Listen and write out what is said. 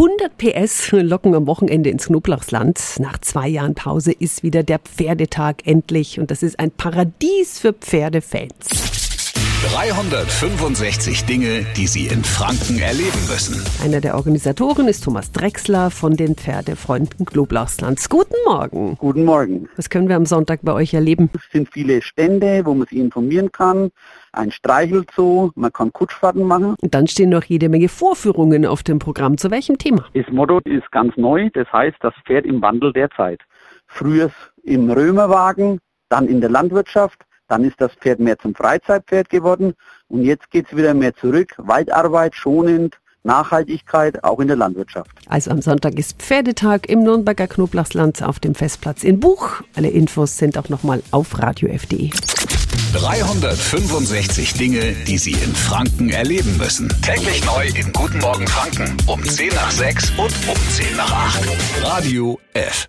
100 PS locken am Wochenende ins Knoblauchsland. Nach zwei Jahren Pause ist wieder der Pferdetag endlich und das ist ein Paradies für Pferdefans. 365 Dinge, die Sie in Franken erleben müssen. Einer der Organisatoren ist Thomas Drechsler von den Pferdefreunden Knoblauchslands. Guten Morgen. Guten Morgen. Was können wir am Sonntag bei euch erleben? Es sind viele Stände, wo man sich informieren kann. Ein Streichelzoo, man kann Kutschfahrten machen. Und dann stehen noch jede Menge Vorführungen auf dem Programm. Zu welchem Thema? Das Motto ist ganz neu, das heißt das Pferd im Wandel der Zeit. Früher im Römerwagen, dann in der Landwirtschaft, dann ist das Pferd mehr zum Freizeitpferd geworden und jetzt geht es wieder mehr zurück. Weitarbeit, schonend, Nachhaltigkeit, auch in der Landwirtschaft. Also am Sonntag ist Pferdetag im Nürnberger Knoblauchsland auf dem Festplatz in Buch. Alle Infos sind auch nochmal auf radiof.de. 365 Dinge, die Sie in Franken erleben müssen. Täglich neu in Guten Morgen Franken um 10 nach 6 und um 10 nach 8. Radio F.